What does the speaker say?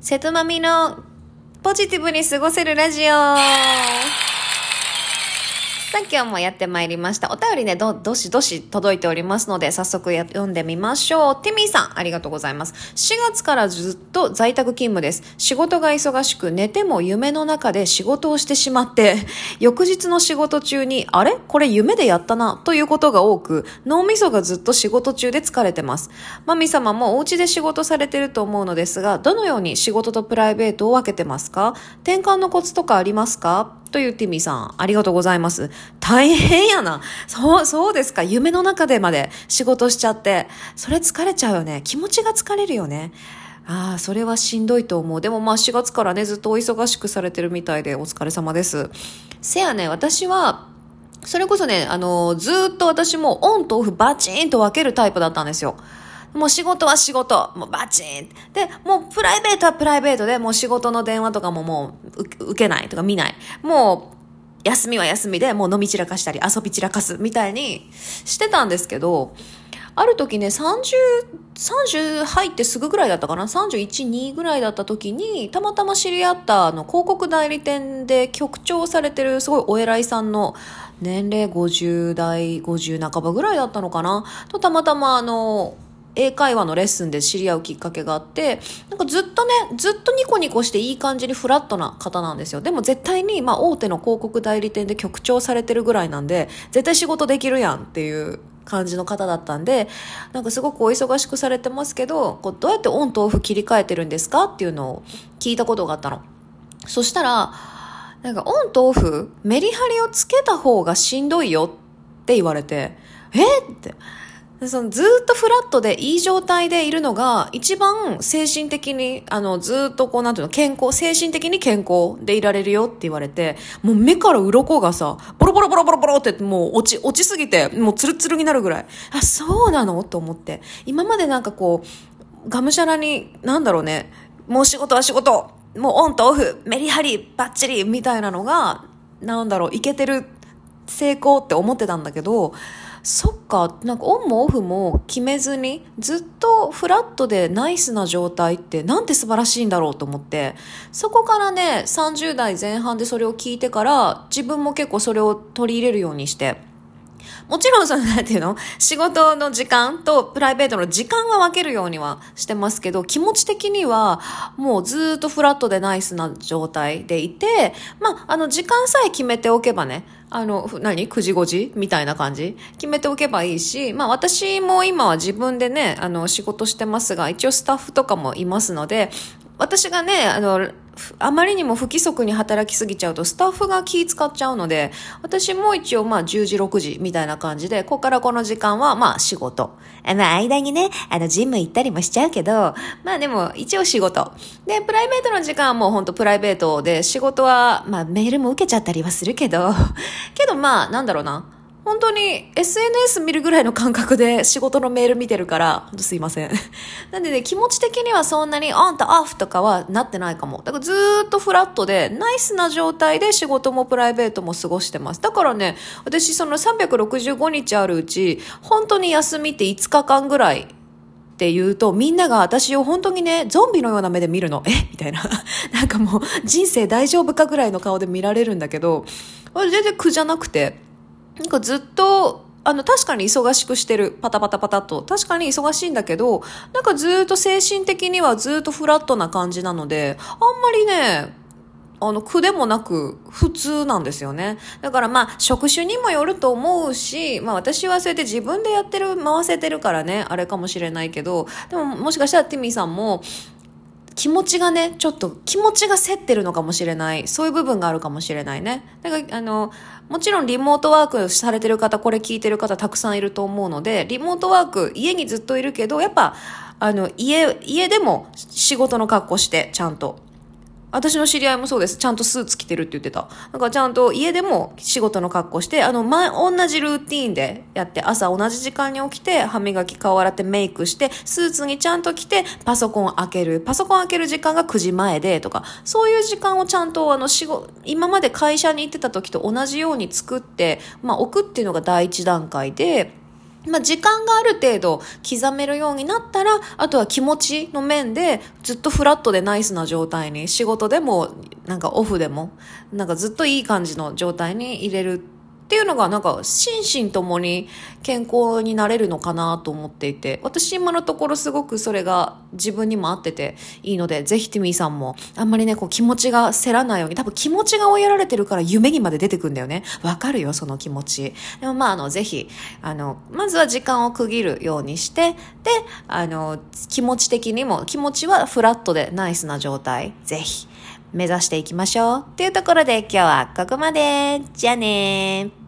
瀬戸まみのポジティブに過ごせるラジオ。さあ今日もやってまいりました。お便りね、ど、どしどし届いておりますので、早速や読んでみましょう。ティミーさん、ありがとうございます。4月からずっと在宅勤務です。仕事が忙しく、寝ても夢の中で仕事をしてしまって、翌日の仕事中に、あれ？これ夢でやったな、ということが多く、脳みそがずっと仕事中で疲れてます。マミ様もお家で仕事されてると思うのですが、どのように仕事とプライベートを分けてますか？転換のコツとかありますか？というティミーさん、ありがとうございます。大変やな。そう、そうですか。夢の中でまで仕事しちゃって。それ疲れちゃうよね。気持ちが疲れるよね。ああ、それはしんどいと思う。でもまあ4月からね、ずっとお忙しくされてるみたいでお疲れ様です。せやね、私は、それこそね、あの、ずっと私もオンとオフバチンと分けるタイプだったんですよ。もう仕事は仕事、もうバチン。で、もうプライベートはプライベートで、もう仕事の電話とかももう受けないとか見ない。もう、休みは休みで、もう飲み散らかしたり遊び散らかすみたいにしてたんですけど、ある時ね、30、30入ってすぐぐらいだったかな ?31、2ぐらいだった時に、たまたま知り合ったあの広告代理店で局長されてるすごいお偉いさんの年齢50代、50半ばぐらいだったのかな？とたまたまあの、英会話のレッスンで知り合うきっかけがあって、なんかずっとね、ずっとニコニコしていい感じにフラットな方なんですよ。でも絶対に、まあ大手の広告代理店で局長されてるぐらいなんで、絶対仕事できるやんっていう感じの方だったんで、なんかすごくお忙しくされてますけど、こうどうやってオンとオフ切り替えてるんですかっていうのを聞いたことがあったの。そしたら、なんかオンとオフ、メリハリをつけた方がしんどいよって言われて、えって。そのずっとフラットでいい状態でいるのが一番精神的にあのずっとこうなんていうの健康精神的に健康でいられるよって言われてもう目から鱗がさボロボロボロボロボロってもう落ち落ちすぎてもうツルツルになるぐらい。あそうなの？と思って。今までなんかこうがむしゃらになんだろうね。もう仕事は仕事。もうオンとオフ。メリハリバッチリみたいなのがなんだろういけてる成功って思ってたんだけどそっか、なんかオンもオフも決めずに、ずっとフラットでナイスな状態ってなんて素晴らしいんだろうと思って、そこからね、30代前半でそれを聞いてから、自分も結構それを取り入れるようにして、もちろんその、なんていうの？仕事の時間とプライベートの時間は分けるようにはしてますけど、気持ち的にはもうずっとフラットでナイスな状態でいて、まあ、あの、時間さえ決めておけばね、あの、何 ?9 時5時みたいな感じ？決めておけばいいし、まあ私も今は自分でね、あの、仕事してますが、一応スタッフとかもいますので、私がね、あの、あまりにも不規則に働きすぎちゃうとスタッフが気使っちゃうので、私も一応まあ10時6時みたいな感じで、ここからこの時間はまあ仕事。あの間にね、あのジム行ったりもしちゃうけど、まあでも一応仕事。で、プライベートの時間はもう本当プライベートで、仕事はまあメールも受けちゃったりはするけど、けどまあなんだろうな。本当に SNS 見るぐらいの感覚で仕事のメール見てるから、すいません。なんでね、気持ち的にはそんなにオンとオフとかはなってないかも。だからずっとフラットで、ナイスな状態で仕事もプライベートも過ごしてます。だからね、私その365日あるうち、本当に休みって5日間ぐらいって言うと、みんなが私を本当にね、ゾンビのような目で見るの。え？みたいな。なんかもう、人生大丈夫かぐらいの顔で見られるんだけど、全然苦じゃなくて、なんかずっと、あの、確かに忙しくしてる。パタパタパタと。確かに忙しいんだけど、なんかずっと精神的にはずっとフラットな感じなので、あんまりね、あの、苦でもなく、普通なんですよね。だからまあ、職種にもよると思うし、まあ私はそうやって自分でやってる、回せてるからね、あれかもしれないけど、でももしかしたらティミーさんも、気持ちがね、ちょっと気持ちが競ってるのかもしれない。そういう部分があるかもしれないね。だから、あの、もちろんリモートワークされてる方、これ聞いてる方たくさんいると思うので、リモートワーク、家にずっといるけど、やっぱ、あの、家、家でも仕事の格好して、ちゃんと。私の知り合いもそうです。ちゃんとスーツ着てるって言ってた。だかちゃんと家でも仕事の格好して、あの、前、同じルーティーンでやって、朝同じ時間に起きて、歯磨き顔洗ってメイクして、スーツにちゃんと着て、パソコン開ける。パソコン開ける時間が9時前で、とか、そういう時間をちゃんと、あの、仕事、今まで会社に行ってた時と同じように作って、まあ、置くっていうのが第一段階で、まあ、時間がある程度刻めるようになったら、あとは気持ちの面でずっとフラットでナイスな状態に、仕事でも、なんかオフでも、なんかずっといい感じの状態に入れるっていうのがなんか心身ともに健康になれるのかなと思っていて、私今のところすごくそれが自分にも合ってていいので、ぜひティミーさんもあんまりね、こう気持ちがせらないように、多分気持ちが追いやられてるから夢にまで出てくんだよね。わかるよ、その気持ち。でもまああの、ぜひ、あの、まずは時間を区切るようにして、で、あの、気持ち的にも、気持ちはフラットでナイスな状態、ぜひ。目指していきましょう。というところで今日はここまで。じゃあね